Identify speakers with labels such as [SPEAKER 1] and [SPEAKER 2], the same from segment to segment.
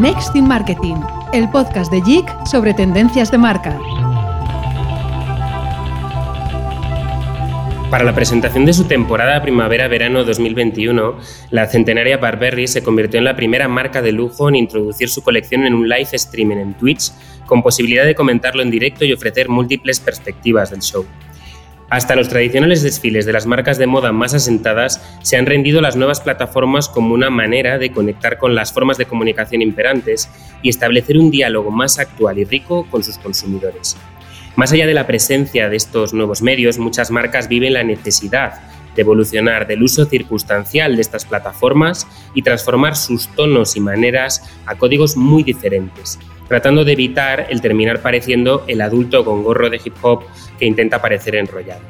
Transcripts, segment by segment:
[SPEAKER 1] Next in Marketing, el podcast de JIC sobre tendencias de marca.
[SPEAKER 2] Para la presentación de su temporada primavera-verano 2021, la centenaria Barberry se convirtió en la primera marca de lujo en introducir su colección en un live streaming en Twitch, con posibilidad de comentarlo en directo y ofrecer múltiples perspectivas del show. Hasta los tradicionales desfiles de las marcas de moda más asentadas se han rendido las nuevas plataformas como una manera de conectar con las formas de comunicación imperantes y establecer un diálogo más actual y rico con sus consumidores. Más allá de la presencia de estos nuevos medios, muchas marcas viven la necesidad de evolucionar del uso circunstancial de estas plataformas y transformar sus tonos y maneras a códigos muy diferentes, tratando de evitar el terminar pareciendo el adulto con gorro de hip hop que intenta parecer enrollado.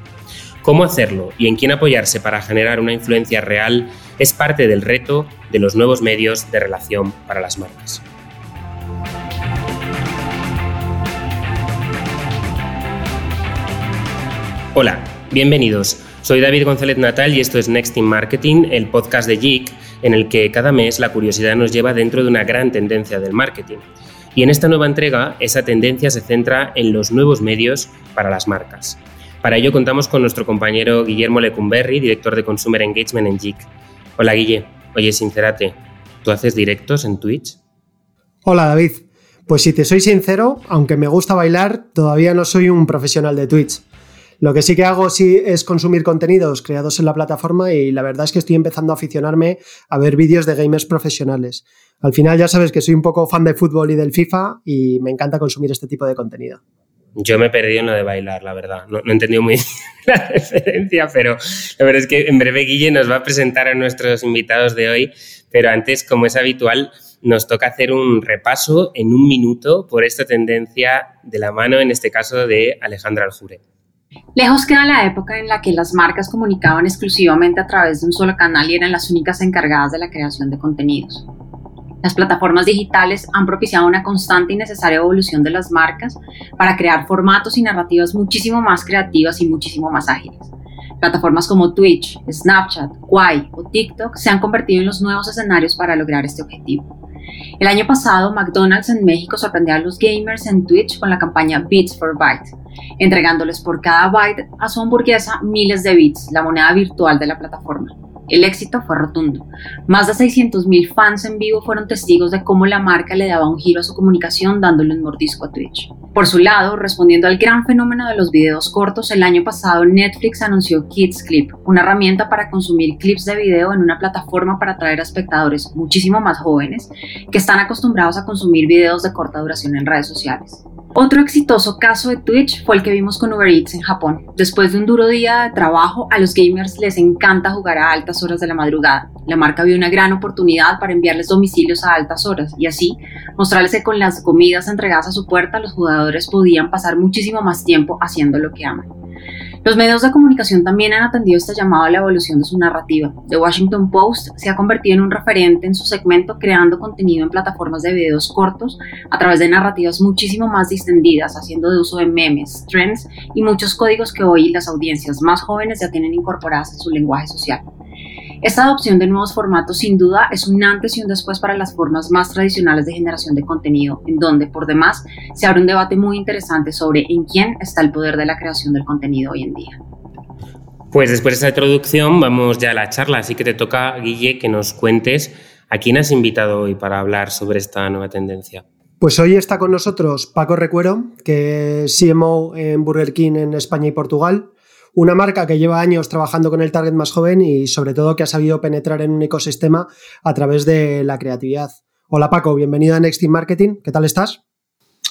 [SPEAKER 2] Cómo hacerlo y en quién apoyarse para generar una influencia real es parte del reto de los nuevos medios de relación para las marcas. Hola, bienvenidos. Soy David González Natal y esto es Next in Marketing, el podcast de JIC, en el que cada mes la curiosidad nos lleva dentro de una gran tendencia del marketing. Y en esta nueva entrega, esa tendencia se centra en los nuevos medios para las marcas. Para ello contamos con nuestro compañero Guillermo Lecumberri, director de Consumer Engagement en JIC. Hola Guille, oye, sincérate, ¿tú haces directos en Twitch?
[SPEAKER 3] Hola David, pues si te soy sincero, aunque me gusta bailar, todavía no soy un profesional de Twitch. Lo que sí que hago sí es consumir contenidos creados en la plataforma y la verdad es que estoy empezando a aficionarme a ver vídeos de gamers profesionales. Al final ya sabes que soy un poco fan de fútbol y del FIFA y me encanta consumir este tipo de contenido.
[SPEAKER 2] Yo me he perdido en lo de bailar, la verdad. No, he entendido muy bien la referencia, pero la verdad es que en breve Guille nos va a presentar a nuestros invitados de hoy, pero antes, como es habitual, nos toca hacer un repaso en un minuto por esta tendencia de la mano, en este caso, de Alejandra Aljure.
[SPEAKER 4] Lejos queda la época en la que las marcas comunicaban exclusivamente a través de un solo canal y eran las únicas encargadas de la creación de contenidos. Las plataformas digitales han propiciado una constante y necesaria evolución de las marcas para crear formatos y narrativas muchísimo más creativas y muchísimo más ágiles. Plataformas como Twitch, Snapchat, Kwai o TikTok se han convertido en los nuevos escenarios para lograr este objetivo. El año pasado, McDonald's en México sorprendió a los gamers en Twitch con la campaña Bits for Byte, entregándoles por cada byte a su hamburguesa miles de bits, la moneda virtual de la plataforma. El éxito fue rotundo. Más de 600.000 fans en vivo fueron testigos de cómo la marca le daba un giro a su comunicación dándole un mordisco a Twitch. Por su lado, respondiendo al gran fenómeno de los videos cortos, el año pasado Netflix anunció Kids Clip, una herramienta para consumir clips de video en una plataforma para atraer a espectadores muchísimo más jóvenes que están acostumbrados a consumir videos de corta duración en redes sociales. Otro exitoso caso de Twitch fue el que vimos con Uber Eats en Japón. Después de un duro día de trabajo, a los gamers les encanta jugar a altas horas de la madrugada. La marca vio una gran oportunidad para enviarles domicilios a altas horas y así mostrarles que con las comidas entregadas a su puerta los jugadores podían pasar muchísimo más tiempo haciendo lo que aman. Los medios de comunicación también han atendido esta llamada a la evolución de su narrativa. The Washington Post se ha convertido en un referente en su segmento creando contenido en plataformas de videos cortos a través de narrativas muchísimo más distendidas, haciendo uso de memes, trends y muchos códigos que hoy las audiencias más jóvenes ya tienen incorporadas en su lenguaje social. Esta adopción de nuevos formatos sin duda es un antes y un después para las formas más tradicionales de generación de contenido, en donde por demás se abre un debate muy interesante sobre en quién está el poder de la creación del contenido hoy en día.
[SPEAKER 2] Pues después de esta introducción vamos ya a la charla, así que te toca, Guille, que nos cuentes a quién has invitado hoy para hablar sobre esta nueva tendencia.
[SPEAKER 3] Pues hoy está con nosotros Paco Recuero, que es CMO en Burger King en España y Portugal. Una marca que lleva años trabajando con el target más joven y sobre todo que ha sabido penetrar en un ecosistema a través de la creatividad. Hola Paco, bienvenido a Next Team Marketing. ¿Qué tal estás?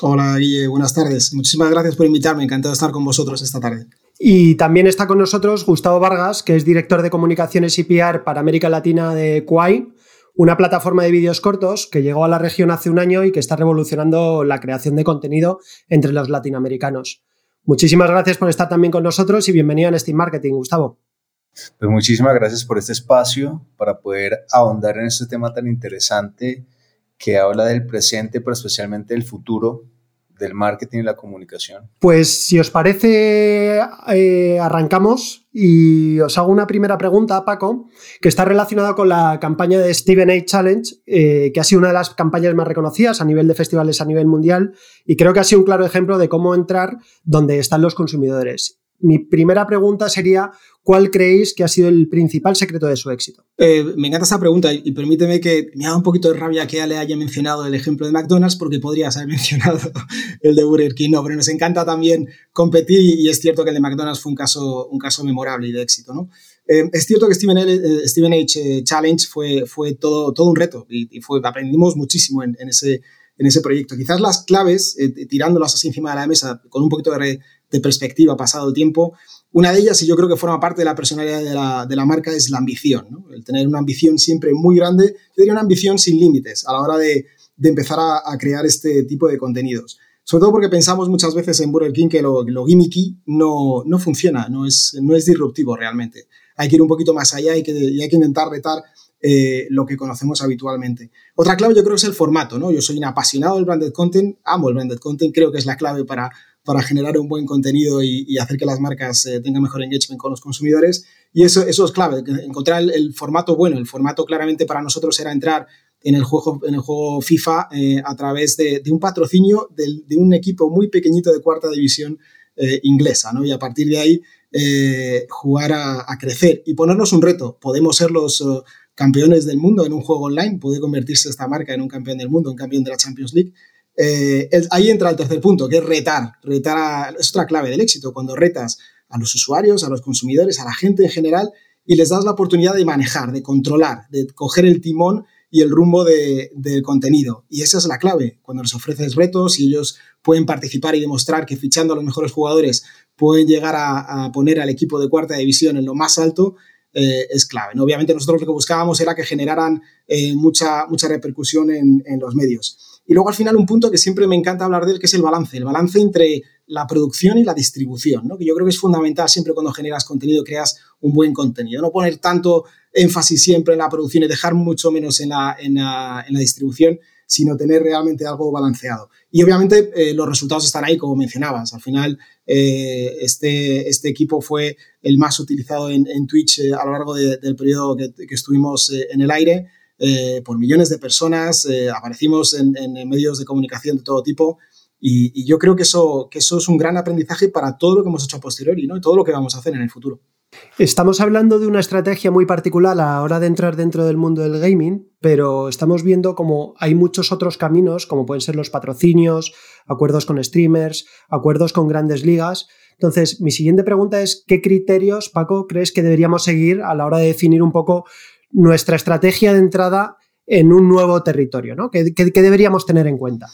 [SPEAKER 5] Hola Guille, buenas tardes. Muchísimas gracias por invitarme. Encantado de estar con vosotros esta tarde.
[SPEAKER 3] Y también está con nosotros Gustavo Vargas, que es director de comunicaciones y PR para América Latina de Quai, una plataforma de vídeos cortos que llegó a la región hace un año y que está revolucionando la creación de contenido entre los latinoamericanos. Muchísimas gracias por estar también con nosotros y bienvenido a Steam Marketing, Gustavo.
[SPEAKER 6] Pues muchísimas gracias por este espacio para poder ahondar en este tema tan interesante que habla del presente, pero especialmente del futuro del marketing y la comunicación?
[SPEAKER 3] Pues si os parece, eh, arrancamos y os hago una primera pregunta, Paco, que está relacionada con la campaña de Steven A. Challenge, eh, que ha sido una de las campañas más reconocidas a nivel de festivales a nivel mundial y creo que ha sido un claro ejemplo de cómo entrar donde están los consumidores. Mi primera pregunta sería, ¿cuál creéis que ha sido el principal secreto de su éxito?
[SPEAKER 5] Eh, me encanta esta pregunta y permíteme que me haga un poquito de rabia que ya le haya mencionado el ejemplo de McDonald's porque podrías haber mencionado el de Burger King. No, pero nos encanta también competir y es cierto que el de McDonald's fue un caso, un caso memorable y de éxito. ¿no? Eh, es cierto que Steven, L, Steven H. Challenge fue, fue todo, todo un reto y, aprendimos muchísimo en, ese, en ese proyecto. Quizás las claves, eh, tirándolas así encima de la mesa con un poquito de, de perspectiva pasado el tiempo. Una de ellas, y yo creo que forma parte de la personalidad de la, de la marca, es la ambición. ¿no? El tener una ambición siempre muy grande. Yo una ambición sin límites a la hora de, de empezar a, a, crear este tipo de contenidos. Sobre todo porque pensamos muchas veces en Burger King que lo, gimmicky no, no funciona, no es, no es disruptivo realmente. Hay que ir un poquito más allá y, que, y hay que intentar retar eh, lo que conocemos habitualmente. Otra clave yo creo es el formato, ¿no? Yo soy un apasionado del branded content, amo el branded content, creo que es la clave para para generar un buen contenido y, hacer que las marcas eh, tengan mejor engagement con los consumidores. Y eso, eso es clave, encontrar el, formato bueno. El formato claramente para nosotros era entrar en el juego, en el juego FIFA eh, a través de, un patrocinio de, un equipo muy pequeñito de cuarta división eh, inglesa. ¿no? Y a partir de ahí jugar a, a, crecer y ponernos un reto. Podemos ser los campeones del mundo en un juego online, puede convertirse esta marca en un campeón del mundo, un campeón de la Champions League eh, ahí entra el tercer punto, que es retar. Retar es otra clave del éxito, cuando retas a los usuarios, a los consumidores, a la gente en general, y les das la oportunidad de manejar, de controlar, de coger el timón y el rumbo del contenido. Y esa es la clave, cuando les ofreces retos y ellos pueden participar y demostrar que fichando a los mejores jugadores pueden llegar a, poner al equipo de cuarta división en lo más alto, eh, es clave. Obviamente nosotros lo que buscábamos era que generaran eh, mucha, mucha repercusión en los medios. Y luego al final un punto que siempre me encanta hablar de él, que es el balance, el balance entre la producción y la distribución, ¿no? que yo creo que es fundamental siempre cuando generas contenido, creas un buen contenido. No poner tanto énfasis siempre en la producción y dejar mucho menos en la, en la, en la distribución, sino tener realmente algo balanceado. Y obviamente eh, los resultados están ahí, como mencionabas. Al final, eh, este, este equipo fue el más utilizado en, Twitch eh, a lo largo de, del periodo que estuvimos en el aire. Eh, por millones de personas, eh, aparecimos en, medios de comunicación de todo tipo y, yo creo que eso, que eso es un gran aprendizaje para todo lo que hemos hecho a posteriori ¿no? y todo lo que vamos a hacer en el futuro.
[SPEAKER 3] Estamos hablando de una estrategia muy particular a la hora de entrar dentro del mundo del gaming, pero estamos viendo como hay muchos otros caminos, como pueden ser los patrocinios, acuerdos con streamers, acuerdos con grandes ligas. Entonces, mi siguiente pregunta es, ¿qué criterios, Paco, crees que deberíamos seguir a la hora de definir un poco nuestra estrategia de entrada en un nuevo territorio, ¿no? ¿Qué, deberíamos tener en cuenta?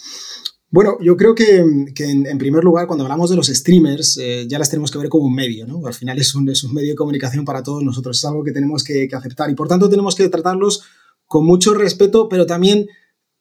[SPEAKER 5] Bueno, yo creo que, en, primer lugar, cuando hablamos de los streamers, eh, ya las tenemos que ver como un medio, ¿no? Al final es un, es un medio de comunicación para todos nosotros, es algo que tenemos que, aceptar y por tanto tenemos que tratarlos con mucho respeto, pero también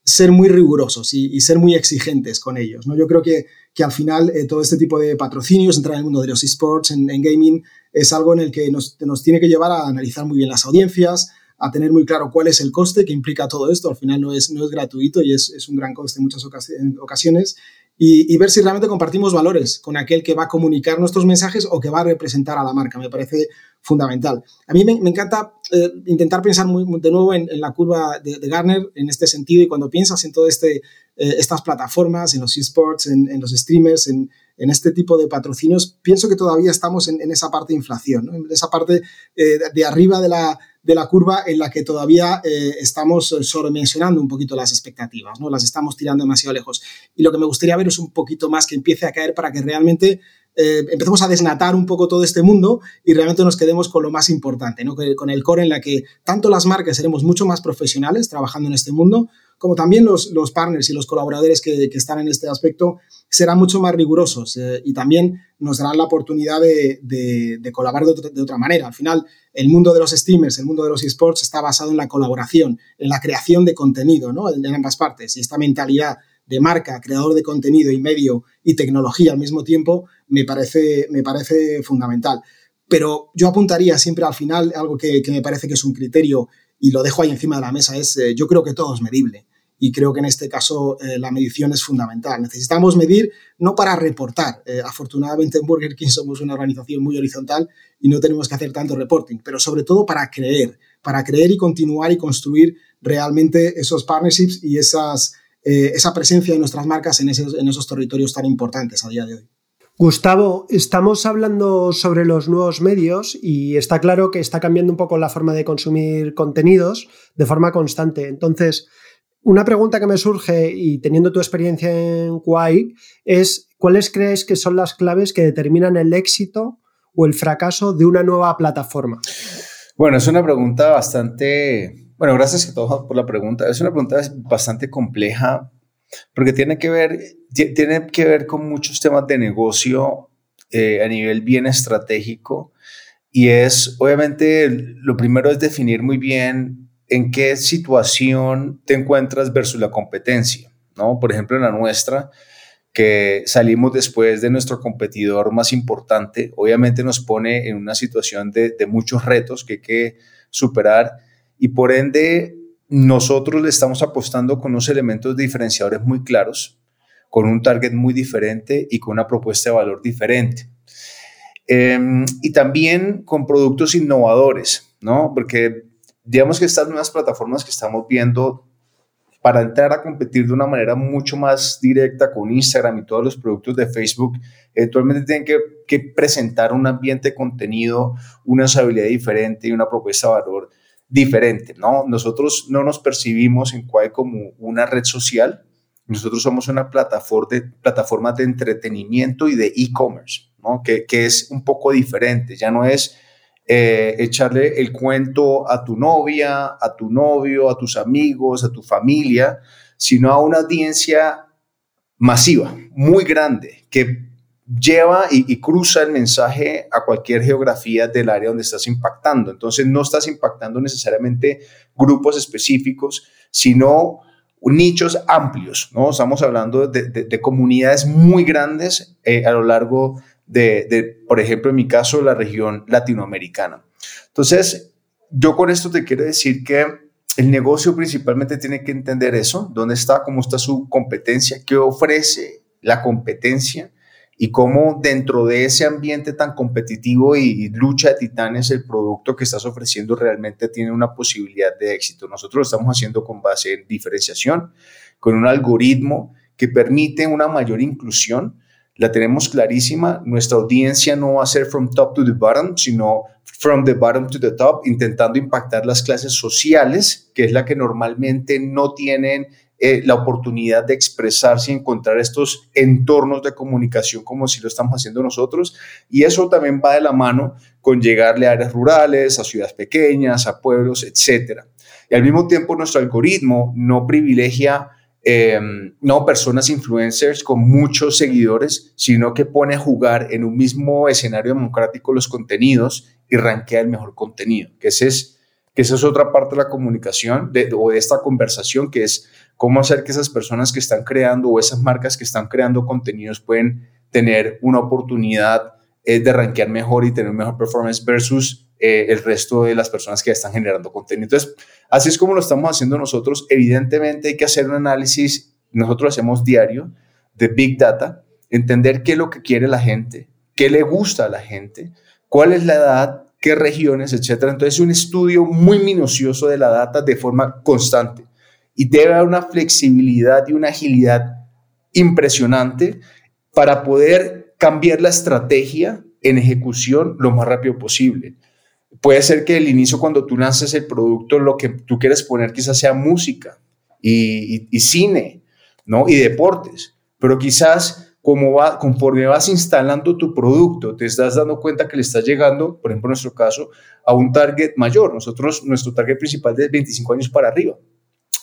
[SPEAKER 5] ser muy rigurosos y, ser muy exigentes con ellos, ¿no? Yo creo que, que al final eh, todo este tipo de patrocinios, entrar en el mundo de los esports, en, en gaming, es algo en el que nos, nos tiene que llevar a analizar muy bien las audiencias, a tener muy claro cuál es el coste que implica todo esto. Al final no es, no es gratuito y es, es un gran coste en muchas ocasiones. Y, ver si realmente compartimos valores con aquel que va a comunicar nuestros mensajes o que va a representar a la marca. Me parece fundamental. A mí me, encanta eh, intentar pensar de nuevo en, la curva de, Garner en este sentido y cuando piensas en todas este, eh, estas plataformas, en los esports, en, los streamers, en, este tipo de patrocinios, pienso que todavía estamos en, esa parte de inflación, en esa parte eh, de arriba de la, de la curva en la que todavía eh, estamos sobredimensionando un poquito las expectativas, ¿no? las estamos tirando demasiado lejos. Y lo que me gustaría ver es un poquito más que empiece a caer para que realmente eh, empecemos a desnatar un poco todo este mundo y realmente nos quedemos con lo más importante, ¿no? con el core en la que tanto las marcas seremos mucho más profesionales trabajando en este mundo, como también los, los partners y los colaboradores que, que, están en este aspecto serán mucho más rigurosos y también nos darán la oportunidad de, colaborar de otra, manera. Al final, el mundo de los streamers, el mundo de los esports está basado en la colaboración, en la creación de contenido ¿no? en, ambas partes y esta mentalidad de marca, creador de contenido y medio y tecnología al mismo tiempo, me parece, me parece fundamental. Pero yo apuntaría siempre al final algo que, que me parece que es un criterio y lo dejo ahí encima de la mesa, es eh, yo creo que todo es medible. Y creo que en este caso eh, la medición es fundamental. Necesitamos medir no para reportar. Eh, afortunadamente en Burger King somos una organización muy horizontal y no tenemos que hacer tanto reporting, pero sobre todo para creer, para creer y continuar y construir realmente esos partnerships y esas, eh, esa presencia de nuestras marcas en esos, en esos territorios tan importantes a día de hoy.
[SPEAKER 3] Gustavo, estamos hablando sobre los nuevos medios y está claro que está cambiando un poco la forma de consumir contenidos de forma constante. Entonces, una pregunta que me surge y teniendo tu experiencia en Kwai es ¿cuáles crees que son las claves que determinan el éxito o el fracaso de una nueva plataforma?
[SPEAKER 6] Bueno, es una pregunta bastante, bueno, gracias a todos por la pregunta. Es una pregunta bastante compleja porque tiene que ver, tiene que ver con muchos temas de negocio eh, a nivel bien estratégico y es, obviamente, lo primero es definir muy bien en qué situación te encuentras versus la competencia, ¿no? Por ejemplo, en la nuestra, que salimos después de nuestro competidor más importante, obviamente nos pone en una situación de, muchos retos que hay que superar y por ende nosotros le estamos apostando con unos elementos diferenciadores muy claros, con un target muy diferente y con una propuesta de valor diferente. Em, y también con productos innovadores, ¿no? Porque digamos que estas nuevas plataformas que estamos viendo para entrar a competir de una manera mucho más directa con Instagram y todos los productos de Facebook, eventualmente tienen que, que presentar un ambiente de contenido, una usabilidad diferente y una propuesta de valor diferente, ¿no? Nosotros no nos percibimos en Quai como una red social, nosotros somos una plataforma de, plataforma de entretenimiento y de e-commerce, ¿no? Que, que es un poco diferente, ya no es eh, echarle el cuento a tu novia, a tu novio, a tus amigos, a tu familia, sino a una audiencia masiva, muy grande, que lleva y, cruza el mensaje a cualquier geografía del área donde estás impactando. Entonces no estás impactando necesariamente grupos específicos, sino nichos amplios, ¿no? Estamos hablando de, comunidades muy grandes eh, a lo largo de, por ejemplo, en mi caso, la región latinoamericana. Entonces, yo con esto te quiero decir que el negocio principalmente tiene que entender eso, dónde está, cómo está su competencia, qué ofrece la competencia y cómo dentro de ese ambiente tan competitivo y, lucha de titanes el producto que estás ofreciendo realmente tiene una posibilidad de éxito. Nosotros lo estamos haciendo con base en diferenciación, con un algoritmo que permite una mayor inclusión, la tenemos clarísima. Nuestra audiencia no va a ser from top to the bottom, sino from the bottom to the top, intentando impactar las clases sociales, que es la que normalmente no tienen eh, la oportunidad de expresarse y encontrar estos entornos de comunicación como si lo estamos haciendo nosotros. Y eso también va de la mano con llegarle a áreas rurales, a ciudades pequeñas, a pueblos, etc. Y al mismo tiempo nuestro algoritmo no privilegia Em, no personas influencers con muchos seguidores, sino que pone a jugar en un mismo escenario democrático los contenidos y rankea el mejor contenido, que, ese es, que esa es otra parte de la comunicación o de esta conversación, que es cómo hacer que esas personas que están creando o esas marcas que están creando contenidos pueden tener una oportunidad eh, de rankear mejor y tener mejor performance versus eh, el resto de las personas que están generando contenido. Entonces, así es como lo estamos haciendo nosotros. Evidentemente hay que hacer un análisis, nosotros hacemos diario, de Big Data, entender qué es lo que quiere la gente, qué le gusta a la gente, cuál es la edad, qué regiones, etcétera. Entonces, un estudio muy minucioso de la data de forma constante y debe haber una flexibilidad y una agilidad impresionante para poder cambiar la estrategia en ejecución lo más rápido posible. Puede ser que el inicio cuando tú lances el producto, lo que tú quieres poner quizás sea música y, cine, ¿no? Y deportes, pero quizás como va, conforme vas instalando tu producto, te estás dando cuenta que le estás llegando, por ejemplo, en nuestro caso, a un target mayor. Nosotros, nuestro target principal es de 25 años para arriba.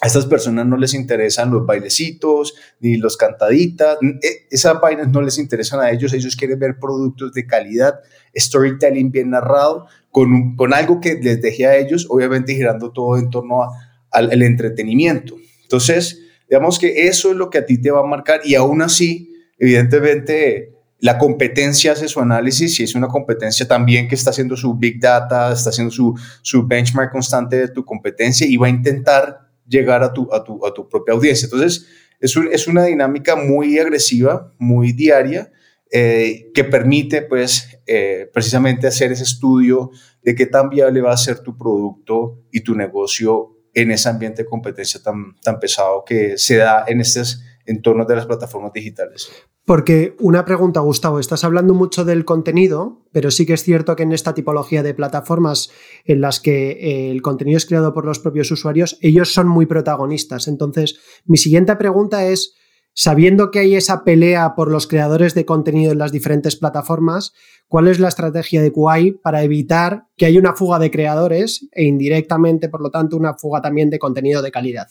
[SPEAKER 6] A estas personas no les interesan los bailecitos ni los cantaditas. E, esas vainas no les interesan a ellos. Ellos quieren ver productos de calidad, storytelling bien narrado, con, con algo que les deje a ellos, obviamente girando todo en torno al, entretenimiento. Entonces, digamos que eso es lo que a ti te va a marcar y aún así, evidentemente, la competencia hace su análisis y es una competencia también que está haciendo su big data, está haciendo su, su benchmark constante de tu competencia y va a intentar llegar a tu, a tu, a tu propia audiencia. Entonces, es, es una dinámica muy agresiva, muy diaria, eh, que permite pues eh, precisamente hacer ese estudio de qué tan viable va a ser tu producto y tu negocio en ese ambiente de competencia tan, tan pesado que se da en estos entornos de las plataformas digitales.
[SPEAKER 3] Porque una pregunta, Gustavo, estás hablando mucho del contenido, pero sí que es cierto que en esta tipología de plataformas en las que eh, el contenido es creado por los propios usuarios, ellos son muy protagonistas. Entonces, mi siguiente pregunta es, Sabiendo que hay esa pelea por los creadores de contenido en las diferentes plataformas, ¿cuál es la estrategia de Kuai para evitar que haya una fuga de creadores e indirectamente, por lo tanto, una fuga también de contenido de calidad?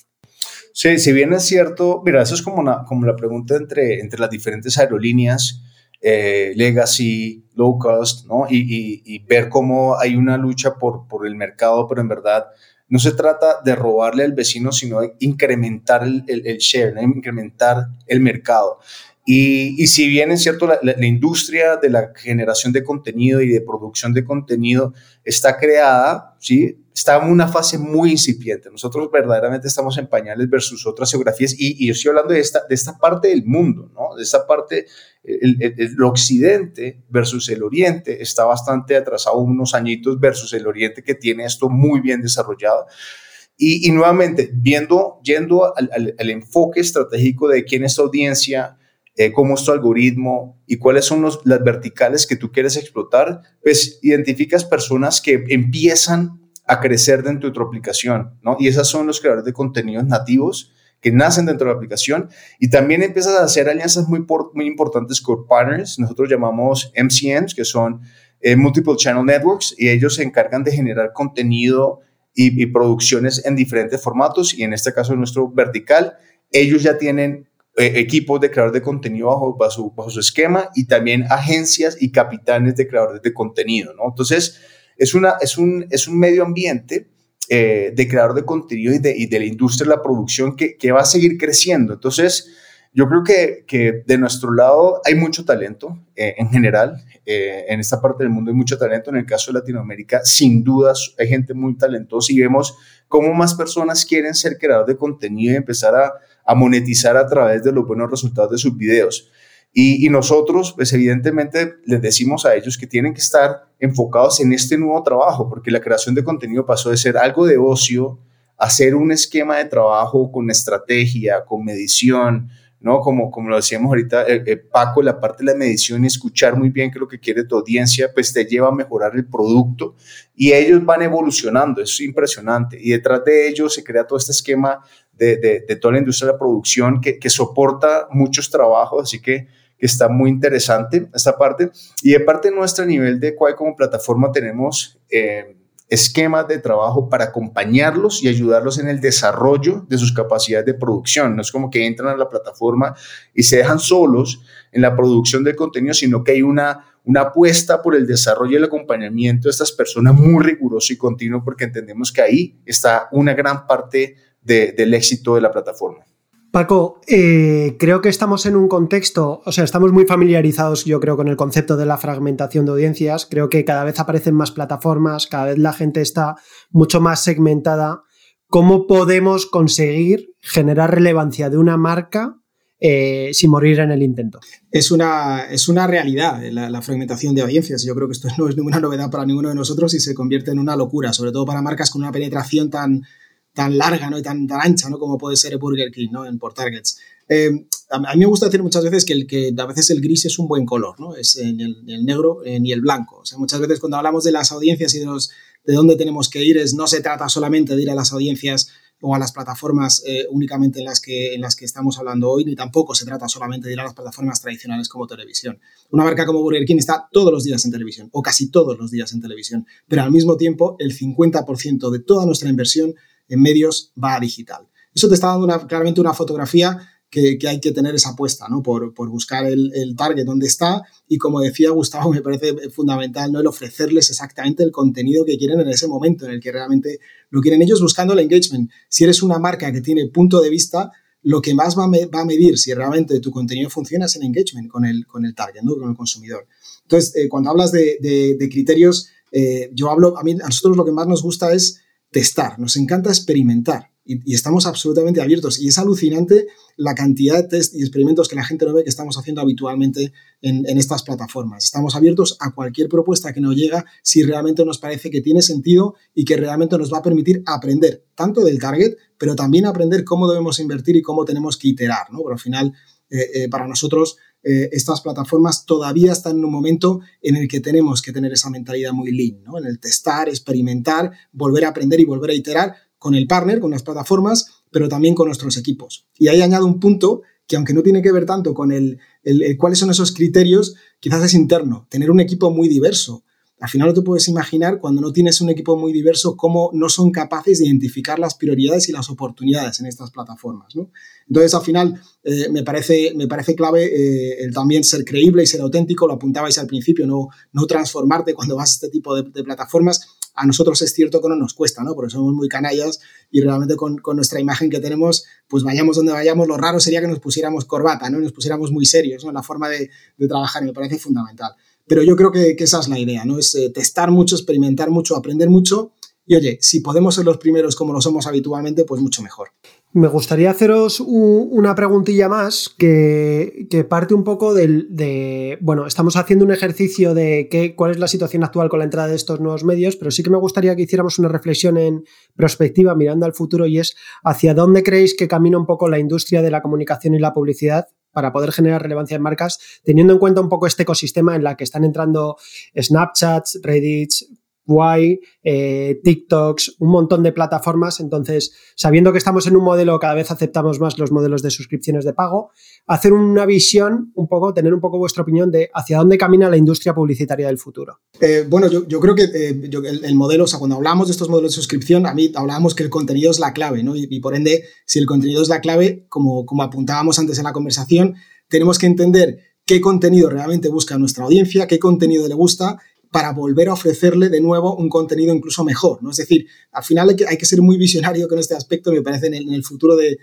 [SPEAKER 6] Sí, si bien es cierto, mira, eso es como, una, como la pregunta entre, entre las diferentes aerolíneas, eh, legacy, low cost, ¿no? Y, y, ver cómo hay una lucha por, por el mercado, pero en verdad no se trata de robarle al vecino, sino de incrementar el, share, incrementar el mercado. Y, si bien es cierto, la, la, industria de la generación de contenido y de producción de contenido está creada, ¿sí? Está en una fase muy incipiente. Nosotros verdaderamente estamos en pañales versus otras geografías y, yo estoy hablando de esta, de esta parte del mundo, ¿no? de esta parte, el, occidente versus el oriente está bastante atrasado unos añitos versus el oriente que tiene esto muy bien desarrollado. Y, nuevamente, viendo, yendo al, enfoque estratégico de quién es tu audiencia, eh, cómo es tu algoritmo y cuáles son los, las verticales que tú quieres explotar, pues identificas personas que empiezan a crecer dentro de tu aplicación, ¿no? Y esos son los creadores de contenidos nativos que nacen dentro de la aplicación y también empiezas a hacer alianzas muy, muy importantes con partners, nosotros llamamos MCNs, que son eh, Multiple Channel Networks, y ellos se encargan de generar contenido y, producciones en diferentes formatos, y en este caso nuestro vertical, ellos ya tienen eh, equipos de creadores de contenido bajo, su, bajo su esquema y también agencias y capitanes de creadores de contenido, ¿no? Entonces, es, una, es, un, es un medio ambiente eh, de creador de contenido y de, y de, la industria de la producción que, que, va a seguir creciendo. Entonces, yo creo que, que de nuestro lado hay mucho talento eh, en general. Eh, en esta parte del mundo hay mucho talento. En el caso de Latinoamérica, sin dudas, hay gente muy talentosa y vemos cómo más personas quieren ser creadores de contenido y empezar a, a monetizar a través de los buenos resultados de sus videos. Y, nosotros, pues evidentemente, les decimos a ellos que tienen que estar enfocados en este nuevo trabajo, porque la creación de contenido pasó de ser algo de ocio a ser un esquema de trabajo con estrategia, con medición, ¿no? Como, como lo decíamos ahorita, eh, eh, Paco, la parte de la medición y escuchar muy bien qué es lo que quiere tu audiencia, pues te lleva a mejorar el producto y ellos van evolucionando, es impresionante. Y detrás de ellos se crea todo este esquema de, de, toda la industria de la producción que, que soporta muchos trabajos, así que que está muy interesante esta parte. Y de parte nuestra, a nivel de Quay como plataforma, tenemos eh, esquemas de trabajo para acompañarlos y ayudarlos en el desarrollo de sus capacidades de producción. No es como que entran a la plataforma y se dejan solos en la producción de contenido, sino que hay una, una apuesta por el desarrollo y el acompañamiento de estas personas muy riguroso y continuo, porque entendemos que ahí está una gran parte del éxito de la plataforma.
[SPEAKER 3] Paco, eh, creo que estamos en un contexto, o sea, estamos muy familiarizados, yo creo, con el concepto de la fragmentación de audiencias. Creo que cada vez aparecen más plataformas, cada vez la gente está mucho más segmentada. ¿Cómo podemos conseguir generar relevancia de una marca eh, sin morir en el intento?
[SPEAKER 5] Es una, es una realidad la, la, fragmentación de audiencias. Yo creo que esto no es ninguna novedad para ninguno de nosotros y se convierte en una locura, sobre todo para marcas con una penetración tan tan larga ¿no? y tan, ancha ¿no? como puede ser Burger King ¿no? en por targets. Eh, a, mí me gusta decir muchas veces que, el, que a veces el gris es un buen color, ¿no? es ni el, negro eh, ni el blanco. O sea, muchas veces cuando hablamos de las audiencias y de, los, de dónde tenemos que ir, es, no se trata solamente de ir a las audiencias o a las plataformas eh, únicamente en las, que, en las que estamos hablando hoy, ni tampoco se trata solamente de ir a las plataformas tradicionales como televisión. Una marca como Burger King está todos los días en televisión, o casi todos los días en televisión, pero al mismo tiempo el 50% de toda nuestra inversión en medios va a digital. Eso te está dando claramente una fotografía que, hay que tener esa apuesta, ¿no? Por, buscar el, target donde está y como decía Gustavo, me parece fundamental, ¿no? El ofrecerles exactamente el contenido que quieren en ese momento en el que realmente lo quieren ellos buscando el engagement. Si eres una marca que tiene punto de vista, lo que más va a, medir si realmente tu contenido funciona es el engagement con el, con el target, ¿no? Con el consumidor. Entonces, eh, cuando hablas de, criterios, eh, yo hablo, a mí, a nosotros lo que más nos gusta es testar, nos encanta experimentar. y, estamos absolutamente abiertos. Y es alucinante la cantidad de test y experimentos que la gente no ve que estamos haciendo habitualmente en, estas plataformas. Estamos abiertos a cualquier propuesta que nos llega si realmente nos parece que tiene sentido y que realmente nos va a permitir aprender tanto del target, pero también aprender cómo debemos invertir y cómo tenemos que iterar. ¿no? Pero al final, eh, eh, para nosotros, eh, estas plataformas todavía están en un momento en el que tenemos que tener esa mentalidad muy lean, ¿no? en el testar, experimentar, volver a aprender y volver a iterar con el partner, con las plataformas, pero también con nuestros equipos. Y ahí añado un punto que aunque no tiene que ver tanto con el, el cuáles son esos criterios, quizás es interno, tener un equipo muy diverso. Al final no te puedes imaginar cuando no tienes un equipo muy diverso cómo no son capaces de identificar las prioridades y las oportunidades en estas plataformas. ¿no? Entonces, al final, eh, me, parece, me parece clave eh, también ser creíble y ser auténtico, lo apuntabais al principio, no, transformarte cuando vas a este tipo de, plataformas. A nosotros es cierto que no nos cuesta, ¿no? porque somos muy canallas y realmente con, nuestra imagen que tenemos, pues vayamos donde vayamos, lo raro sería que nos pusiéramos corbata, ¿no? nos pusiéramos muy serios ¿no? la forma de, de trabajar me parece fundamental. Pero yo creo que, esa es la idea, ¿no? Es eh, testar mucho, experimentar mucho, aprender mucho. Y oye, si podemos ser los primeros como lo somos habitualmente, pues mucho mejor.
[SPEAKER 3] Me gustaría haceros una preguntilla más que, parte un poco del, de, bueno, estamos haciendo un ejercicio de qué, cuál es la situación actual con la entrada de estos nuevos medios, pero sí que me gustaría que hiciéramos una reflexión en perspectiva mirando al futuro y es hacia dónde creéis que camina un poco la industria de la comunicación y la publicidad para poder generar relevancia en marcas, teniendo en cuenta un poco este ecosistema en la que están entrando Snapchats, Reddit, Y, eh, TikToks, un montón de plataformas. Entonces, sabiendo que estamos en un modelo, cada vez aceptamos más los modelos de suscripciones de pago, hacer una visión, un poco, tener un poco vuestra opinión de hacia dónde camina la industria publicitaria del futuro.
[SPEAKER 5] Eh, bueno, yo, creo que eh, el, modelo, o sea, cuando hablamos de estos modelos de suscripción, a mí hablábamos que el contenido es la clave, ¿no? Y, por ende, si el contenido es la clave, como, como apuntábamos antes en la conversación, tenemos que entender qué contenido realmente busca nuestra audiencia, qué contenido le gusta para volver a ofrecerle de nuevo un contenido incluso mejor, ¿no? Es decir, al final hay que, ser muy visionario con este aspecto, me parece, en el, futuro de,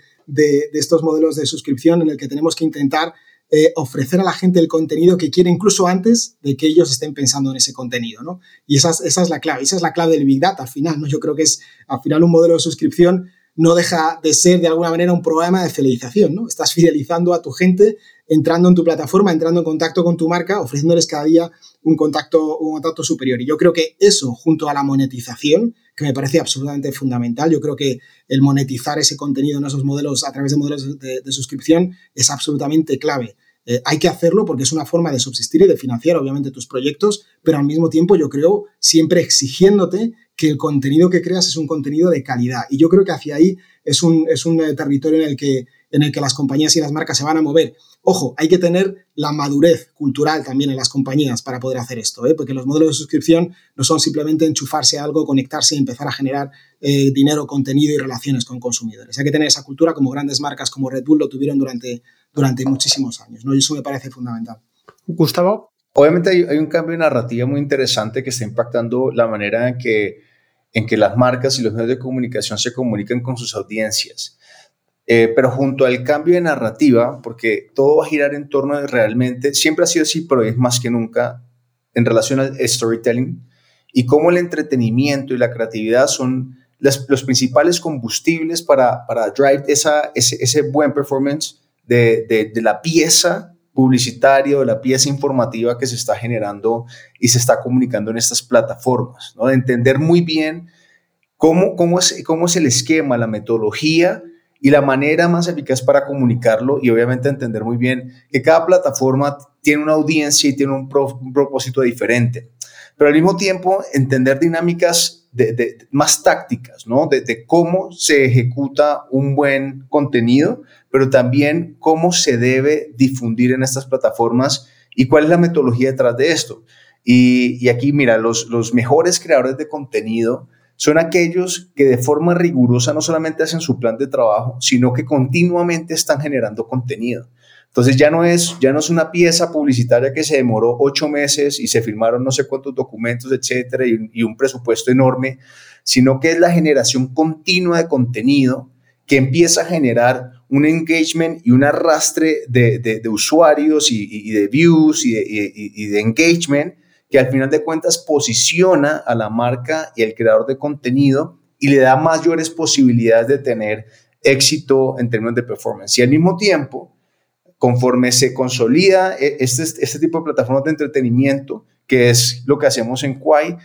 [SPEAKER 5] estos modelos de suscripción en el que tenemos que intentar eh, ofrecer a la gente el contenido que quiere incluso antes de que ellos estén pensando en ese contenido, ¿no? Y esa, esa es la clave, esa es la clave del Big Data al final, ¿no? Yo creo que es al final un modelo de suscripción no deja de ser de alguna manera un programa de fidelización, ¿no? Estás fidelizando a tu gente, entrando en tu plataforma, entrando en contacto con tu marca, ofreciéndoles cada día un contacto, un contacto superior. Y yo creo que eso, junto a la monetización, que me parece absolutamente fundamental, yo creo que el monetizar ese contenido en esos modelos a través de modelos de, suscripción es absolutamente clave. Eh, hay que hacerlo porque es una forma de subsistir y de financiar, obviamente, tus proyectos, pero al mismo tiempo yo creo siempre exigiéndote que el contenido que creas es un contenido de calidad. Y yo creo que hacia ahí es un, es un eh, territorio en el, que, en el que las compañías y las marcas se van a mover. Ojo, hay que tener la madurez cultural también en las compañías para poder hacer esto, ¿eh? porque los modelos de suscripción no son simplemente enchufarse a algo, conectarse y empezar a generar eh, dinero, contenido y relaciones con consumidores. Hay que tener esa cultura como grandes marcas como Red Bull lo tuvieron durante, durante muchísimos años. ¿no? Y eso me parece fundamental.
[SPEAKER 3] Gustavo.
[SPEAKER 6] Obviamente hay, hay un cambio de narrativa muy interesante que está impactando la manera en que en que las marcas y los medios de comunicación se comunican con sus audiencias. Eh, pero junto al cambio de narrativa, porque todo va a girar en torno a realmente, siempre ha sido así, pero es más que nunca en relación al storytelling y cómo el entretenimiento y la creatividad son los principales combustibles para, para drive esa, ese, ese buen performance de, de, de la pieza publicitario, de la pieza informativa que se está generando y se está comunicando en estas plataformas, ¿no? de entender muy bien cómo, cómo, es, cómo es el esquema, la metodología y la manera más eficaz para comunicarlo y obviamente entender muy bien que cada plataforma tiene una audiencia y tiene un, propósito diferente. Pero al mismo tiempo entender dinámicas de, más tácticas, ¿no? de cómo se ejecuta un buen contenido pero también cómo se debe difundir en estas plataformas y cuál es la metodología detrás de esto. Y, aquí, mira, los, los mejores creadores de contenido son aquellos que de forma rigurosa no solamente hacen su plan de trabajo, sino que continuamente están generando contenido. Entonces ya no es, ya no es una pieza publicitaria que se demoró ocho meses y se firmaron no sé cuántos documentos, etcétera, y, un presupuesto enorme, sino que es la generación continua de contenido que empieza a generar un engagement y un arrastre de, usuarios y, de views de, y de, engagement que al final de cuentas posiciona a la marca y al creador de contenido y le da mayores posibilidades de tener éxito en términos de performance. Y al mismo tiempo, conforme se consolida e, este, este tipo de plataformas de entretenimiento, que es lo que hacemos en Quai,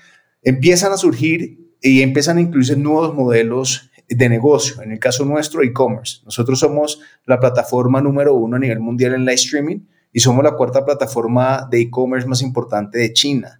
[SPEAKER 6] empiezan a surgir y empiezan a incluirse nuevos modelos de negocio. En el caso nuestro, e-commerce. Nosotros somos la plataforma número uno a nivel mundial en live streaming y somos la cuarta plataforma de e-commerce más importante de China.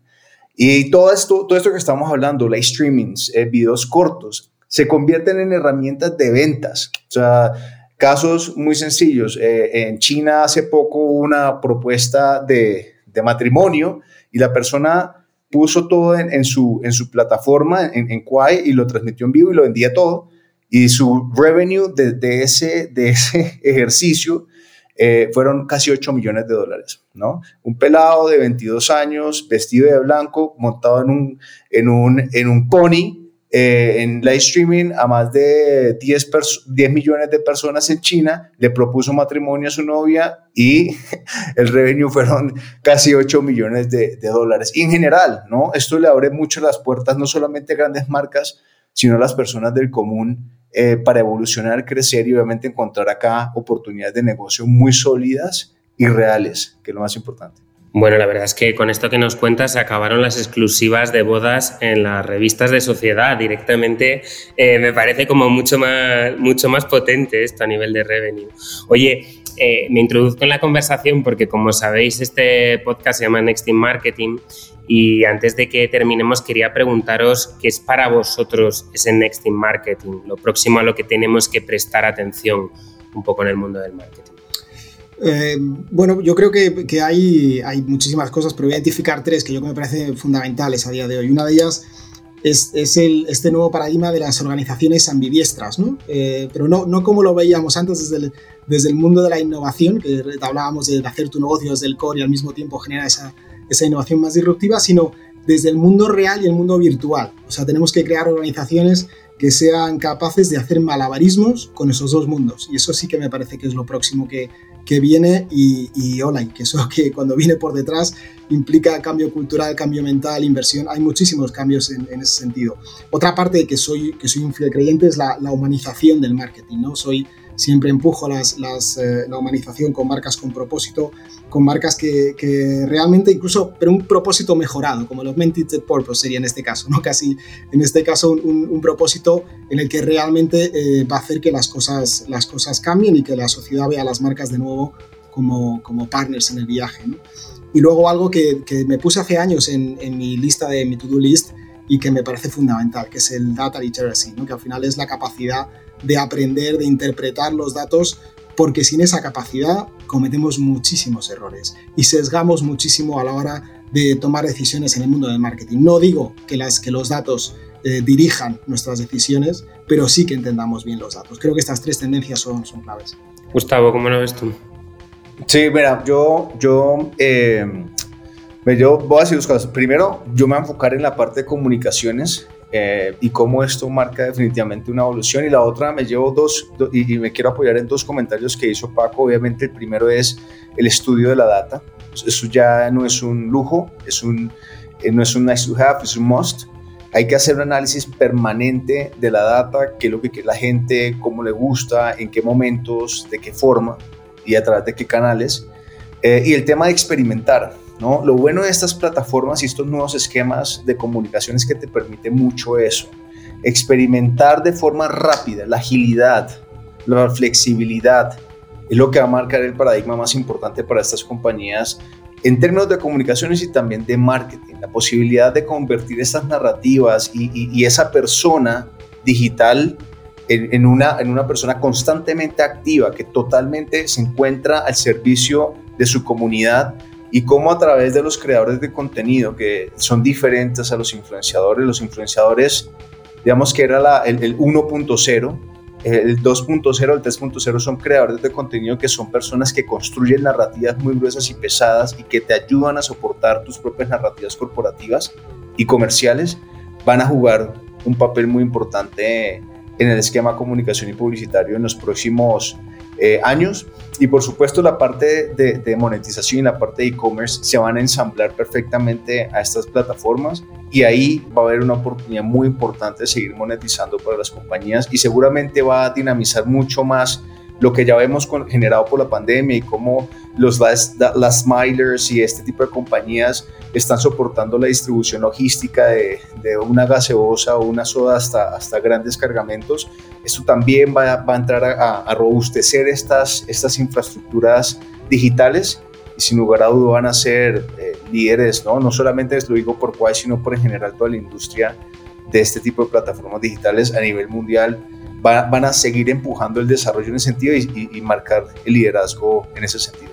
[SPEAKER 6] Y todo esto, todo esto que estamos hablando, live streamings, eh, videos cortos, se convierten en herramientas de ventas. O sea, casos muy sencillos. Eh, en China hace poco hubo una propuesta de, de matrimonio y la persona puso todo en, su, en su plataforma, en, en Quai, y lo transmitió en vivo y lo vendía todo. Y su revenue de, ese, de ese ejercicio eh, fueron casi 8 millones de dólares, ¿no? Un pelado de 22 años, vestido de blanco, montado en un, en un, en un pony, eh, en live streaming a más de 10, 10 millones de personas en China, le propuso matrimonio a su novia y el revenue fueron casi 8 millones de, de, dólares. En general, ¿no? Esto le abre mucho las puertas no solamente a grandes marcas, sino las personas del común eh, para evolucionar, crecer y obviamente encontrar acá oportunidades de negocio muy sólidas y reales, que es lo más importante.
[SPEAKER 2] Bueno, la verdad es que con esto que nos cuentas se acabaron las exclusivas de bodas en las revistas de sociedad directamente. Eh, me parece como mucho más, mucho más potente esto a nivel de revenue. Oye, eh, me introduzco en la conversación porque como sabéis este podcast se llama Next in Marketing y antes de que terminemos quería preguntaros qué es para vosotros ese Next in Marketing, lo próximo a lo que tenemos que prestar atención un poco en el mundo del marketing.
[SPEAKER 5] Eh, bueno, yo creo que, que, hay, hay muchísimas cosas, pero voy a identificar tres que yo me parecen fundamentales a día de hoy. Una de ellas es, es el, este nuevo paradigma de las organizaciones ambidiestras, ¿no? Eh, pero no, no como lo veíamos antes desde el, desde el mundo de la innovación, que hablábamos de hacer tu negocio desde el core y al mismo tiempo generar esa, esa innovación más disruptiva, sino desde el mundo real y el mundo virtual. O sea, tenemos que crear organizaciones que sean capaces de hacer malabarismos con esos dos mundos. Y eso sí que me parece que es lo próximo que, que viene y, online, que eso que cuando viene por detrás implica cambio cultural, cambio mental, inversión, hay muchísimos cambios en, ese sentido. Otra parte que soy, que soy un fiel creyente es la, la humanización del marketing, ¿no? Soy siempre empujo las, eh, la humanización con marcas con propósito, con marcas que, realmente incluso, pero un propósito mejorado, como el Augmented Purpose sería en este caso, ¿no? Casi en este caso un, propósito en el que realmente eh, va a hacer que las cosas, las cosas cambien y que la sociedad vea a las marcas de nuevo como, como partners en el viaje, Y luego algo que, me puse hace años en, en mi lista de mi to-do list y que me parece fundamental, que es el data literacy, ¿no? que al final es la capacidad de aprender, de interpretar los datos, porque sin esa capacidad cometemos muchísimos errores y sesgamos muchísimo a la hora de tomar decisiones en el mundo del marketing. No digo que, las, que los datos eh, dirijan nuestras decisiones, pero sí que entendamos bien los datos. Creo que estas tres tendencias son, son claves.
[SPEAKER 2] Gustavo, ¿cómo lo ves tú?
[SPEAKER 6] Sí, mira, yo, yo, eh, yo voy a decir dos cosas. Primero, yo me voy a enfocar en la parte de comunicaciones eh, y cómo esto marca definitivamente una evolución. Y la otra, me llevo dos, y, me quiero apoyar en dos comentarios que hizo Paco. Obviamente, el primero es el estudio de la data. Eso ya no es un lujo, es un, eh, no es un nice to have, es un must. Hay que hacer un análisis permanente de la data, qué es lo que la gente, cómo le gusta, en qué momentos, de qué forma y a través de qué canales. Eh, y el tema de experimentar. ¿No? Lo bueno de estas plataformas y estos nuevos esquemas de comunicación es que te permite mucho eso. Experimentar de forma rápida, la agilidad, la flexibilidad, es lo que va a marcar el paradigma más importante para estas compañías en términos de comunicaciones y también de marketing. La posibilidad de convertir estas narrativas y, esa persona digital en, una, en una persona constantemente activa que totalmente se encuentra al servicio de su comunidad y cómo a través de los creadores de contenido que son diferentes a los influenciadores, los influenciadores, digamos que era el, 1.0, el 2.0, el 3.0 son creadores de contenido que son personas que construyen narrativas muy gruesas y pesadas y que te ayudan a soportar tus propias narrativas corporativas y comerciales, van a jugar un papel muy importante en el esquema comunicación y publicitario en los próximos eh, años. Y por supuesto la parte de, monetización y la parte de e-commerce se van a ensamblar perfectamente a estas plataformas y ahí va a haber una oportunidad muy importante de seguir monetizando para las compañías y seguramente va a dinamizar mucho más lo que ya vemos generado por la pandemia y cómo los last, las milers y este tipo de compañías están soportando la distribución logística de, una gaseosa o una soda hasta, hasta grandes cargamentos. Esto también va, va a entrar a, robustecer estas, estas infraestructuras digitales y sin lugar a dudas van a ser eh, líderes, ¿no? no solamente lo digo por Quai, sino por en general toda la industria de este tipo de plataformas digitales a nivel mundial van a seguir empujando el desarrollo en ese sentido y, marcar el liderazgo en ese sentido.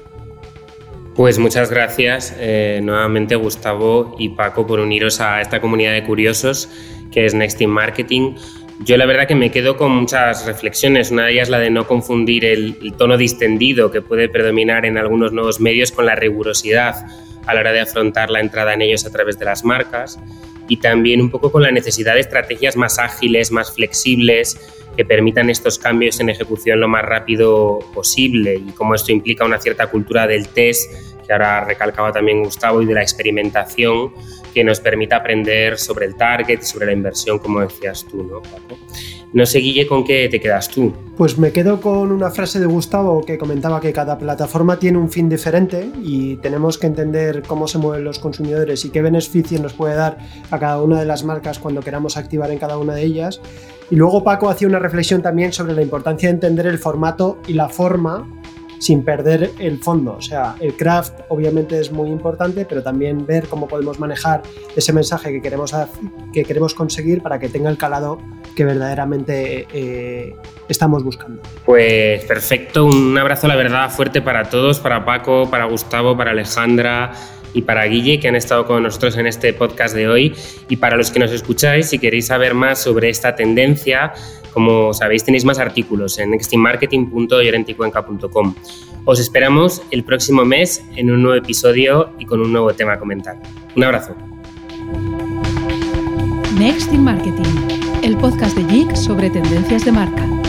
[SPEAKER 2] Pues muchas gracias eh, nuevamente Gustavo y Paco por uniros a esta comunidad de curiosos que es Next in Marketing. Yo la verdad que me quedo con muchas reflexiones. Una de ellas la de no confundir el, el tono distendido que puede predominar en algunos nuevos medios con la rigurosidad a la hora de afrontar la entrada en ellos a través de las marcas y también un poco con la necesidad de estrategias más ágiles, más flexibles, que permitan estos cambios en ejecución lo más rápido posible y como esto implica una cierta cultura del test, que ahora recalcaba también Gustavo, y de la experimentación que nos permita aprender sobre el target, sobre la inversión, como decías tú, ¿no? No sé, Guille, ¿con qué te quedas tú?
[SPEAKER 3] Pues me quedo con una frase de Gustavo que comentaba que cada plataforma tiene un fin diferente y tenemos que entender cómo se mueven los consumidores y qué beneficios nos puede dar a cada una de las marcas cuando queramos activar en cada una de ellas. Y luego Paco hacía una reflexión también sobre la importancia de entender el formato y la forma sin perder el fondo. O sea, el craft obviamente es muy importante, pero también ver cómo podemos manejar ese mensaje que queremos, que queremos conseguir para que tenga el calado que verdaderamente eh, estamos buscando.
[SPEAKER 2] Pues perfecto, un abrazo la verdad fuerte para todos, para Paco, para Gustavo, para Alejandra y para Guille, que han estado con nosotros en este podcast de hoy. Y para los que nos escucháis, si queréis saber más sobre esta tendencia, como sabéis, tenéis más artículos en nextinmarketing.llorenticuenca.com. Os esperamos el próximo mes en un nuevo episodio y con un nuevo tema a comentar. Un abrazo.
[SPEAKER 1] Next in Marketing, el podcast de Geek sobre tendencias de marca.